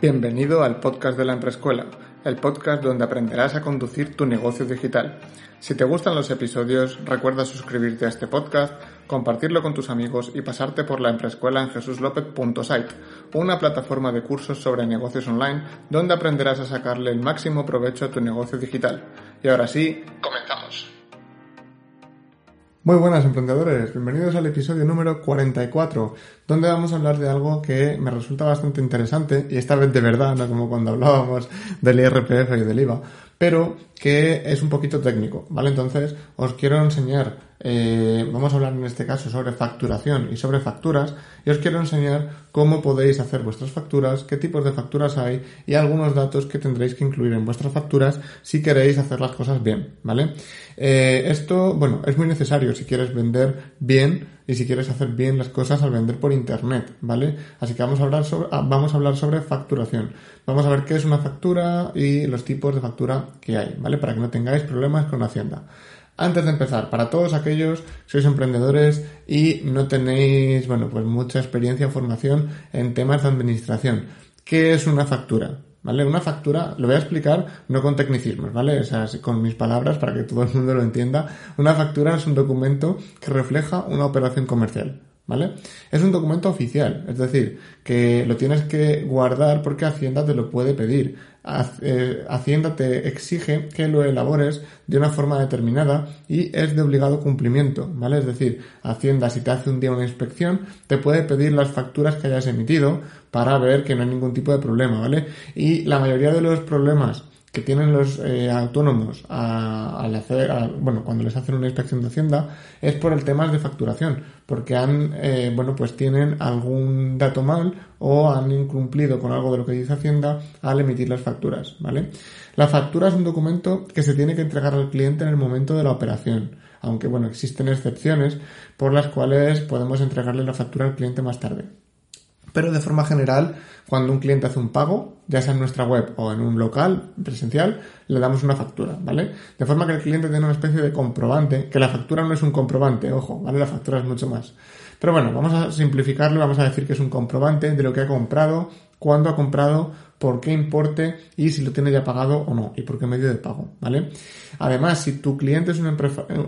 Bienvenido al podcast de la Emprescuela, el podcast donde aprenderás a conducir tu negocio digital. Si te gustan los episodios, recuerda suscribirte a este podcast, compartirlo con tus amigos y pasarte por la Emprescuela en jesuslopez.site, una plataforma de cursos sobre negocios online donde aprenderás a sacarle el máximo provecho a tu negocio digital. Y ahora sí, comenzamos. Muy buenas emprendedores, bienvenidos al episodio número 44, donde vamos a hablar de algo que me resulta bastante interesante, y esta vez de verdad, no como cuando hablábamos del IRPF y del IVA, pero que es un poquito técnico, ¿vale? Entonces os quiero enseñar eh, vamos a hablar en este caso sobre facturación y sobre facturas y os quiero enseñar cómo podéis hacer vuestras facturas, qué tipos de facturas hay y algunos datos que tendréis que incluir en vuestras facturas si queréis hacer las cosas bien, ¿vale? Eh, esto, bueno, es muy necesario si quieres vender bien y si quieres hacer bien las cosas al vender por internet, ¿vale? Así que vamos a hablar sobre, ah, vamos a hablar sobre facturación. Vamos a ver qué es una factura y los tipos de factura que hay, ¿vale? Para que no tengáis problemas con Hacienda. Antes de empezar, para todos aquellos que sois emprendedores y no tenéis, bueno, pues mucha experiencia o formación en temas de administración, ¿qué es una factura? ¿Vale? Una factura, lo voy a explicar no con tecnicismos, ¿vale? O con mis palabras para que todo el mundo lo entienda. Una factura es un documento que refleja una operación comercial. ¿Vale? Es un documento oficial, es decir, que lo tienes que guardar porque Hacienda te lo puede pedir. Eh, Hacienda te exige que lo elabores de una forma determinada y es de obligado cumplimiento, ¿vale? Es decir, Hacienda si te hace un día una inspección te puede pedir las facturas que hayas emitido para ver que no hay ningún tipo de problema, ¿vale? Y la mayoría de los problemas que tienen los eh, autónomos al hacer, bueno, cuando les hacen una inspección de Hacienda es por el tema de facturación, porque han, eh, bueno, pues tienen algún dato mal o han incumplido con algo de lo que dice Hacienda al emitir las facturas, ¿vale? La factura es un documento que se tiene que entregar al cliente en el momento de la operación, aunque, bueno, existen excepciones por las cuales podemos entregarle la factura al cliente más tarde. Pero de forma general, cuando un cliente hace un pago, ya sea en nuestra web o en un local presencial, le damos una factura, ¿vale? De forma que el cliente tiene una especie de comprobante, que la factura no es un comprobante, ojo, ¿vale? La factura es mucho más. Pero bueno, vamos a simplificarlo, vamos a decir que es un comprobante de lo que ha comprado, cuándo ha comprado, por qué importe y si lo tiene ya pagado o no y por qué medio de pago, ¿vale? Además, si tu cliente es un,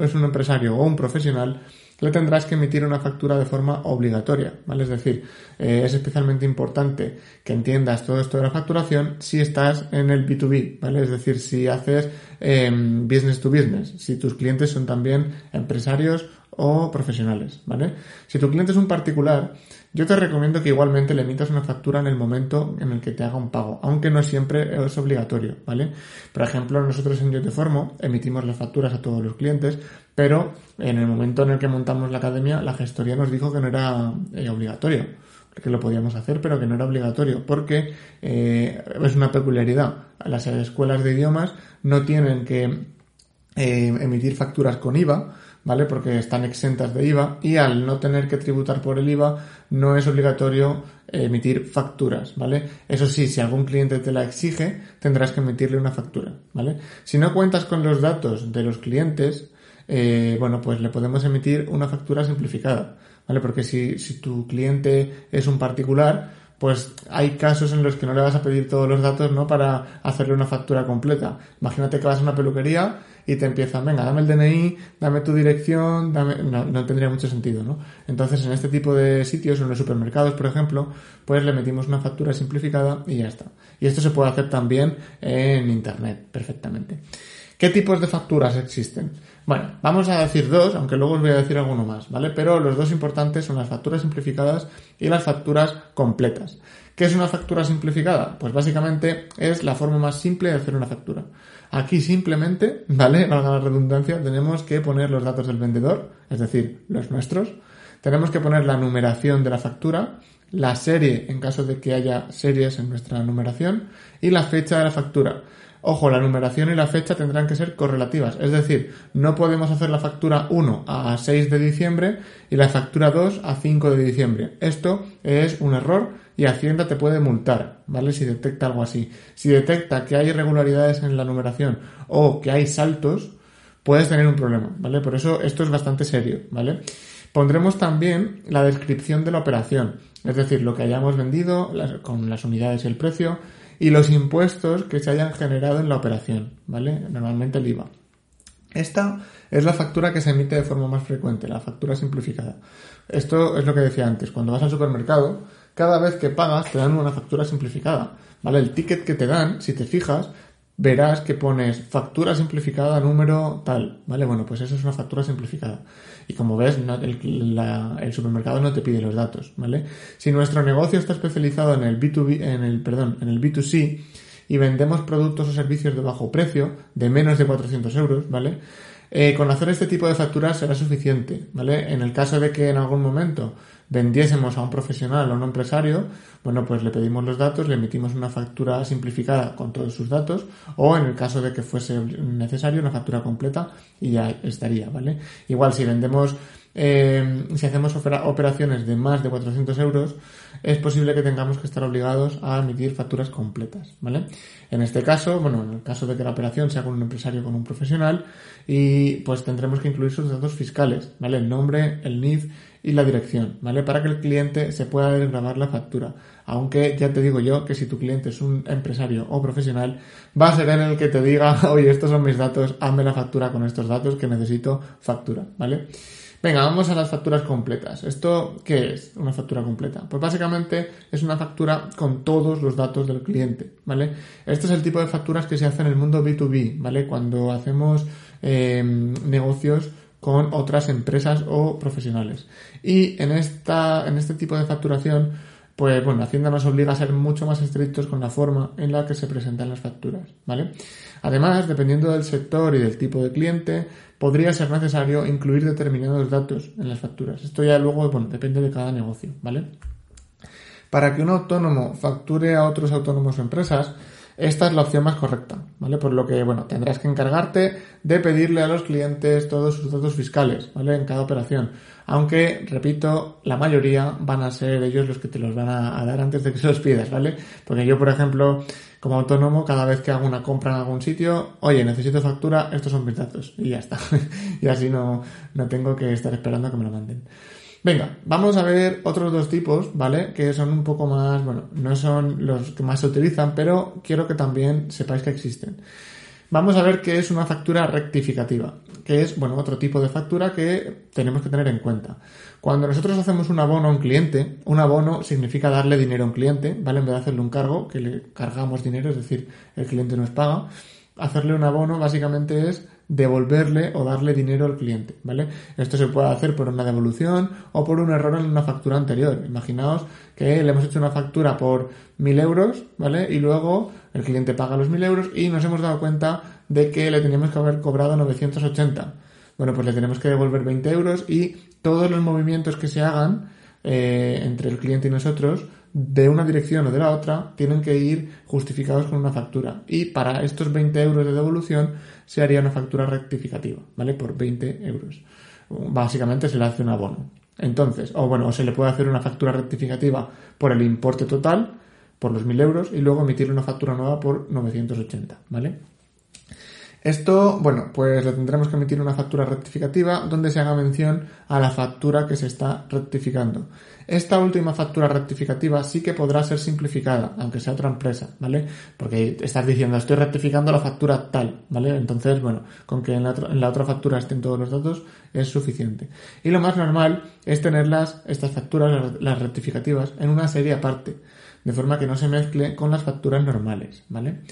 es un empresario o un profesional, le tendrás que emitir una factura de forma obligatoria, ¿vale? Es decir, eh, es especialmente importante que entiendas todo esto de la facturación si estás en el B2B, ¿vale? Es decir, si haces em, business to business, si tus clientes son también empresarios o profesionales, ¿vale? Si tu cliente es un particular, yo te recomiendo que igualmente le emitas una factura en el momento en el que te haga un pago, aunque no siempre es obligatorio, ¿vale? Por ejemplo, nosotros en Yo Te Formo emitimos las facturas a todos los clientes, pero en el momento en el que montamos la academia, la gestoría nos dijo que no era eh, obligatorio, que lo podíamos hacer, pero que no era obligatorio, porque eh, es una peculiaridad. Las escuelas de idiomas no tienen que eh, emitir facturas con IVA, ¿vale? Porque están exentas de IVA y al no tener que tributar por el IVA no es obligatorio emitir facturas, ¿vale? Eso sí, si algún cliente te la exige, tendrás que emitirle una factura, ¿vale? Si no cuentas con los datos de los clientes, eh, bueno, pues le podemos emitir una factura simplificada, ¿vale? Porque si, si tu cliente es un particular, pues hay casos en los que no le vas a pedir todos los datos, ¿no? Para hacerle una factura completa. Imagínate que vas a una peluquería y te empiezan, venga, dame el DNI, dame tu dirección, dame... No, no tendría mucho sentido, ¿no? Entonces, en este tipo de sitios, en los supermercados, por ejemplo, pues le metimos una factura simplificada y ya está. Y esto se puede hacer también en Internet, perfectamente. ¿Qué tipos de facturas existen? Bueno, vamos a decir dos, aunque luego os voy a decir alguno más, ¿vale? Pero los dos importantes son las facturas simplificadas y las facturas completas. ¿Qué es una factura simplificada? Pues básicamente es la forma más simple de hacer una factura. Aquí simplemente, ¿vale? Valga la redundancia, tenemos que poner los datos del vendedor, es decir, los nuestros. Tenemos que poner la numeración de la factura, la serie en caso de que haya series en nuestra numeración y la fecha de la factura. Ojo, la numeración y la fecha tendrán que ser correlativas, es decir, no podemos hacer la factura 1 a 6 de diciembre y la factura 2 a 5 de diciembre. Esto es un error y Hacienda te puede multar, ¿vale? Si detecta algo así. Si detecta que hay irregularidades en la numeración o que hay saltos, puedes tener un problema, ¿vale? Por eso esto es bastante serio, ¿vale? Pondremos también la descripción de la operación, es decir, lo que hayamos vendido con las unidades y el precio y los impuestos que se hayan generado en la operación, ¿vale? Normalmente el IVA. Esta es la factura que se emite de forma más frecuente, la factura simplificada. Esto es lo que decía antes, cuando vas al supermercado, cada vez que pagas te dan una factura simplificada, ¿vale? El ticket que te dan, si te fijas, verás que pones factura simplificada número tal, ¿vale? Bueno, pues eso es una factura simplificada. Y como ves, el, supermercado no te pide los datos, ¿vale? Si nuestro negocio está especializado en el B2B, en el, perdón, en el B2C y vendemos productos o servicios de bajo precio, de menos de 400 euros, ¿vale? Eh, con hacer este tipo de facturas será suficiente, ¿vale? En el caso de que en algún momento vendiésemos a un profesional o a un empresario, bueno, pues le pedimos los datos, le emitimos una factura simplificada con todos sus datos, o en el caso de que fuese necesario, una factura completa y ya estaría, ¿vale? Igual si vendemos, eh, si hacemos operaciones de más de 400 euros, es posible que tengamos que estar obligados a emitir facturas completas, ¿vale? En este caso, bueno, en el caso de que la operación sea con un empresario o con un profesional, y pues tendremos que incluir sus datos fiscales, ¿vale? El nombre, el NIF y la dirección, ¿vale? Para que el cliente se pueda desgravar la factura. Aunque ya te digo yo que si tu cliente es un empresario o profesional, va a ser él el que te diga, oye, estos son mis datos, hazme la factura con estos datos que necesito factura, ¿vale? Venga, vamos a las facturas completas. ¿Esto qué es una factura completa? Pues básicamente es una factura con todos los datos del cliente, ¿vale? Este es el tipo de facturas que se hace en el mundo B2B, ¿vale? Cuando hacemos eh, negocios con otras empresas o profesionales. Y en esta, en este tipo de facturación, pues bueno, Hacienda nos obliga a ser mucho más estrictos con la forma en la que se presentan las facturas, ¿vale? Además, dependiendo del sector y del tipo de cliente, podría ser necesario incluir determinados datos en las facturas. Esto ya luego, bueno, depende de cada negocio, ¿vale? Para que un autónomo facture a otros autónomos o empresas, esta es la opción más correcta, ¿vale? Por lo que, bueno, tendrás que encargarte de pedirle a los clientes todos sus datos fiscales, ¿vale? En cada operación. Aunque, repito, la mayoría van a ser ellos los que te los van a, dar antes de que se los pidas, ¿vale? Porque yo, por ejemplo, como autónomo, cada vez que hago una compra en algún sitio, oye, necesito factura, estos son mis datos. Y ya está. y así no, no tengo que estar esperando a que me lo manden. Venga, vamos a ver otros dos tipos, ¿vale? Que son un poco más, bueno, no son los que más se utilizan, pero quiero que también sepáis que existen. Vamos a ver qué es una factura rectificativa, que es, bueno, otro tipo de factura que tenemos que tener en cuenta. Cuando nosotros hacemos un abono a un cliente, un abono significa darle dinero a un cliente, ¿vale? En vez de hacerle un cargo, que le cargamos dinero, es decir, el cliente nos paga, hacerle un abono básicamente es devolverle o darle dinero al cliente, ¿vale? Esto se puede hacer por una devolución o por un error en una factura anterior. Imaginaos que le hemos hecho una factura por mil euros, ¿vale? Y luego el cliente paga los mil euros y nos hemos dado cuenta de que le teníamos que haber cobrado 980. Bueno, pues le tenemos que devolver 20 euros y todos los movimientos que se hagan eh, entre el cliente y nosotros de una dirección o de la otra tienen que ir justificados con una factura. Y para estos 20 euros de devolución se haría una factura rectificativa, ¿vale? Por 20 euros. Básicamente se le hace un abono. Entonces, o bueno, se le puede hacer una factura rectificativa por el importe total, por los 1000 euros, y luego emitirle una factura nueva por 980, ¿vale? Esto, bueno, pues le tendremos que emitir una factura rectificativa donde se haga mención a la factura que se está rectificando. Esta última factura rectificativa sí que podrá ser simplificada, aunque sea otra empresa, ¿vale? Porque estás diciendo, estoy rectificando la factura tal, ¿vale? Entonces, bueno, con que en la, otra factura estén todos los datos es suficiente. Y lo más normal es tenerlas, estas facturas, las rectificativas, en una serie aparte, de forma que no se mezcle con las facturas normales, ¿vale?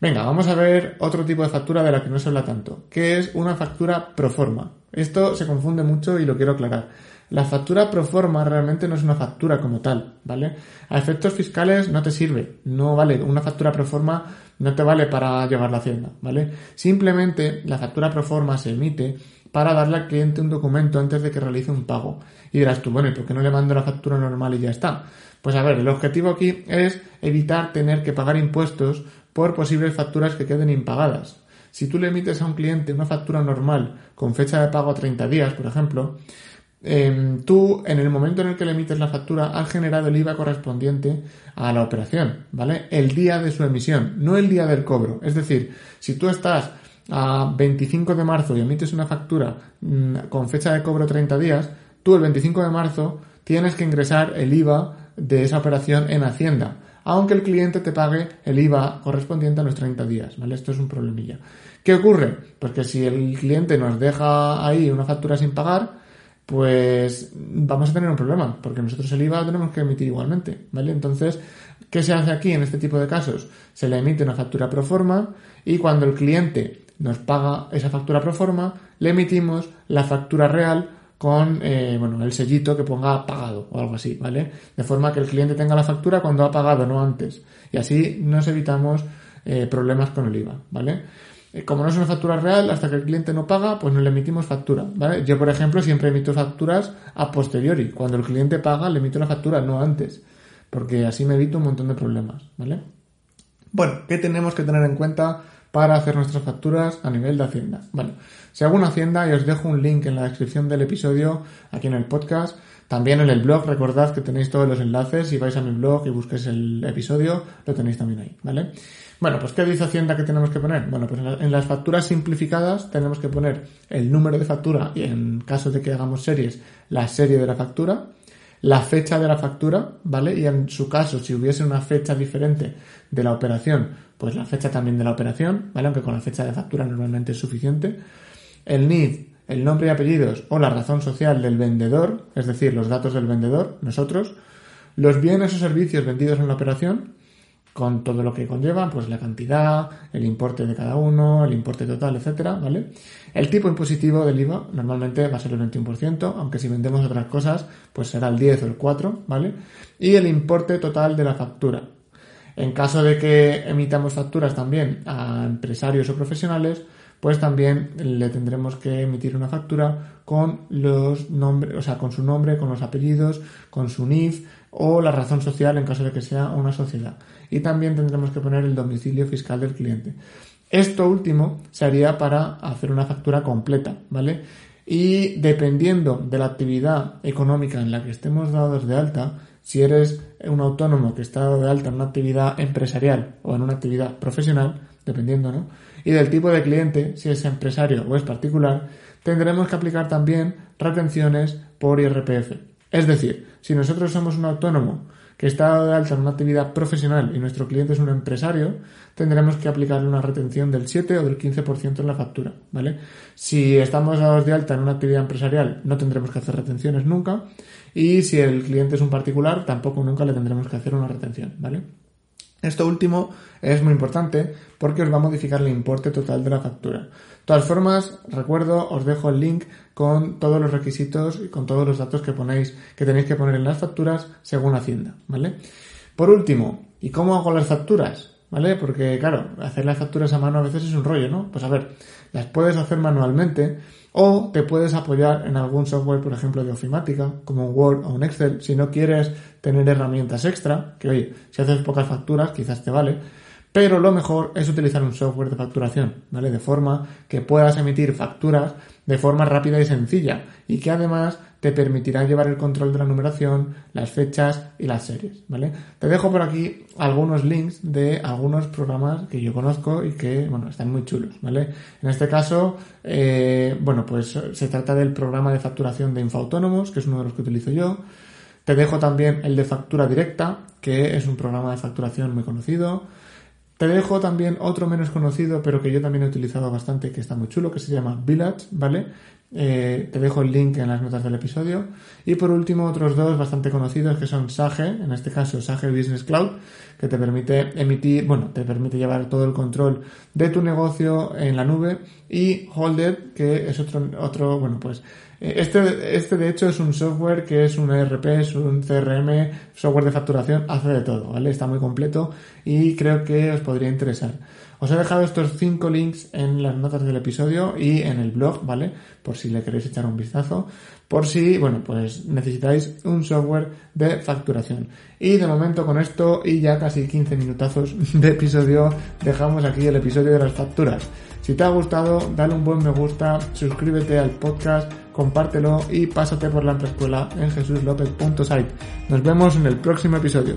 Venga, vamos a ver otro tipo de factura de la que no se habla tanto, que es una factura pro forma. Esto se confunde mucho y lo quiero aclarar. La factura pro forma realmente no es una factura como tal, ¿vale? A efectos fiscales no te sirve, no vale. Una factura pro forma no te vale para llevar la hacienda, ¿vale? Simplemente la factura pro forma se emite para darle al cliente un documento antes de que realice un pago. Y dirás tú, bueno, ¿y por qué no le mando la factura normal y ya está? Pues a ver, el objetivo aquí es evitar tener que pagar impuestos por posibles facturas que queden impagadas. Si tú le emites a un cliente una factura normal con fecha de pago a 30 días, por ejemplo, em, tú en el momento en el que le emites la factura has generado el IVA correspondiente a la operación, ¿vale? El día de su emisión, no el día del cobro. Es decir, si tú estás a 25 de marzo y emites una factura mm, con fecha de cobro 30 días, tú el 25 de marzo tienes que ingresar el IVA de esa operación en Hacienda, aunque el cliente te pague el IVA correspondiente a los 30 días, ¿vale? Esto es un problemilla. ¿Qué ocurre? Pues que si el cliente nos deja ahí una factura sin pagar, pues vamos a tener un problema, porque nosotros el IVA tenemos que emitir igualmente, ¿vale? Entonces, ¿qué se hace aquí en este tipo de casos? Se le emite una factura pro forma y cuando el cliente nos paga esa factura pro forma, le emitimos la factura real con eh, bueno, el sellito que ponga pagado o algo así, ¿vale? De forma que el cliente tenga la factura cuando ha pagado, no antes. Y así nos evitamos eh, problemas con el IVA, ¿vale? Eh, como no es una factura real, hasta que el cliente no paga, pues no le emitimos factura, ¿vale? Yo, por ejemplo, siempre emito facturas a posteriori. Cuando el cliente paga, le emito la factura, no antes. Porque así me evito un montón de problemas, ¿vale? Bueno, ¿qué tenemos que tener en cuenta para hacer nuestras facturas a nivel de Hacienda. Bueno, si hago una Hacienda y os dejo un link en la descripción del episodio, aquí en el podcast, también en el blog, recordad que tenéis todos los enlaces, si vais a mi blog y busquéis el episodio, lo tenéis también ahí, ¿vale? Bueno, pues ¿qué dice Hacienda que tenemos que poner? Bueno, pues en, las facturas simplificadas tenemos que poner el número de factura y en caso de que hagamos series, la serie de la factura, la fecha de la factura, ¿vale? Y en su caso, si hubiese una fecha diferente de la operación, pues la fecha también de la operación, ¿vale? Aunque con la fecha de factura normalmente es suficiente. El NID, el nombre y apellidos o la razón social del vendedor, es decir, los datos del vendedor, nosotros. Los bienes o servicios vendidos en la operación, con todo lo que conlleva, pues la cantidad, el importe de cada uno, el importe total, etcétera, ¿vale? El tipo impositivo del IVA normalmente va a ser el 21%, aunque si vendemos otras cosas, pues será el 10 o el 4, ¿vale? Y el importe total de la factura. En caso de que emitamos facturas también a empresarios o profesionales, pues también le tendremos que emitir una factura con los nombres, o sea, con su nombre, con los apellidos, con su NIF o la razón social en caso de que sea una sociedad. Y también tendremos que poner el domicilio fiscal del cliente. Esto último se haría para hacer una factura completa, ¿vale? Y dependiendo de la actividad económica en la que estemos dados de alta, si eres un autónomo que está dado de alta en una actividad empresarial o en una actividad profesional, dependiendo, ¿no? Y del tipo de cliente, si es empresario o es particular, tendremos que aplicar también retenciones por IRPF. Es decir, si nosotros somos un autónomo que está de alta en una actividad profesional y nuestro cliente es un empresario, tendremos que aplicarle una retención del 7 o del 15% en la factura, ¿vale? Si estamos dados de alta en una actividad empresarial, no tendremos que hacer retenciones nunca y si el cliente es un particular, tampoco nunca le tendremos que hacer una retención, ¿vale? Esto último es muy importante porque os va a modificar el importe total de la factura. De todas formas, recuerdo, os dejo el link con todos los requisitos y con todos los datos que ponéis, que tenéis que poner en las facturas según Hacienda, ¿vale? Por último, ¿y cómo hago las facturas? ¿Vale? Porque, claro, hacer las facturas a mano a veces es un rollo, ¿no? Pues a ver, las puedes hacer manualmente o te puedes apoyar en algún software, por ejemplo, de ofimática, como un Word o un Excel, si no quieres tener herramientas extra, que oye, si haces pocas facturas, quizás te vale, pero lo mejor es utilizar un software de facturación, ¿vale? De forma que puedas emitir facturas de forma rápida y sencilla y que además te permitirá llevar el control de la numeración, las fechas y las series, ¿vale? Te dejo por aquí algunos links de algunos programas que yo conozco y que, bueno, están muy chulos, ¿vale? En este caso, eh, bueno, pues se trata del programa de facturación de Infoautónomos, que es uno de los que utilizo yo. Te dejo también el de factura directa, que es un programa de facturación muy conocido. Te dejo también otro menos conocido, pero que yo también he utilizado bastante, que está muy chulo, que se llama Village, ¿vale? Eh, te dejo el link en las notas del episodio. Y por último, otros dos bastante conocidos que son Sage, en este caso Sage Business Cloud, que te permite emitir, bueno, te permite llevar todo el control de tu negocio en la nube. Y Holded, que es otro, otro, bueno, pues eh, este, este de hecho es un software que es un ERP, es un CRM, software de facturación, hace de todo, ¿vale? Está muy completo y creo que os podría interesar. Os he dejado estos cinco links en las notas del episodio y en el blog, ¿vale? Por si le queréis echar un vistazo. Por si, bueno, pues necesitáis un software de facturación. Y de momento con esto y ya casi 15 minutazos de episodio, dejamos aquí el episodio de las facturas. Si te ha gustado, dale un buen me gusta, suscríbete al podcast, compártelo y pásate por la escuela en jesuslopez.site. Nos vemos en el próximo episodio.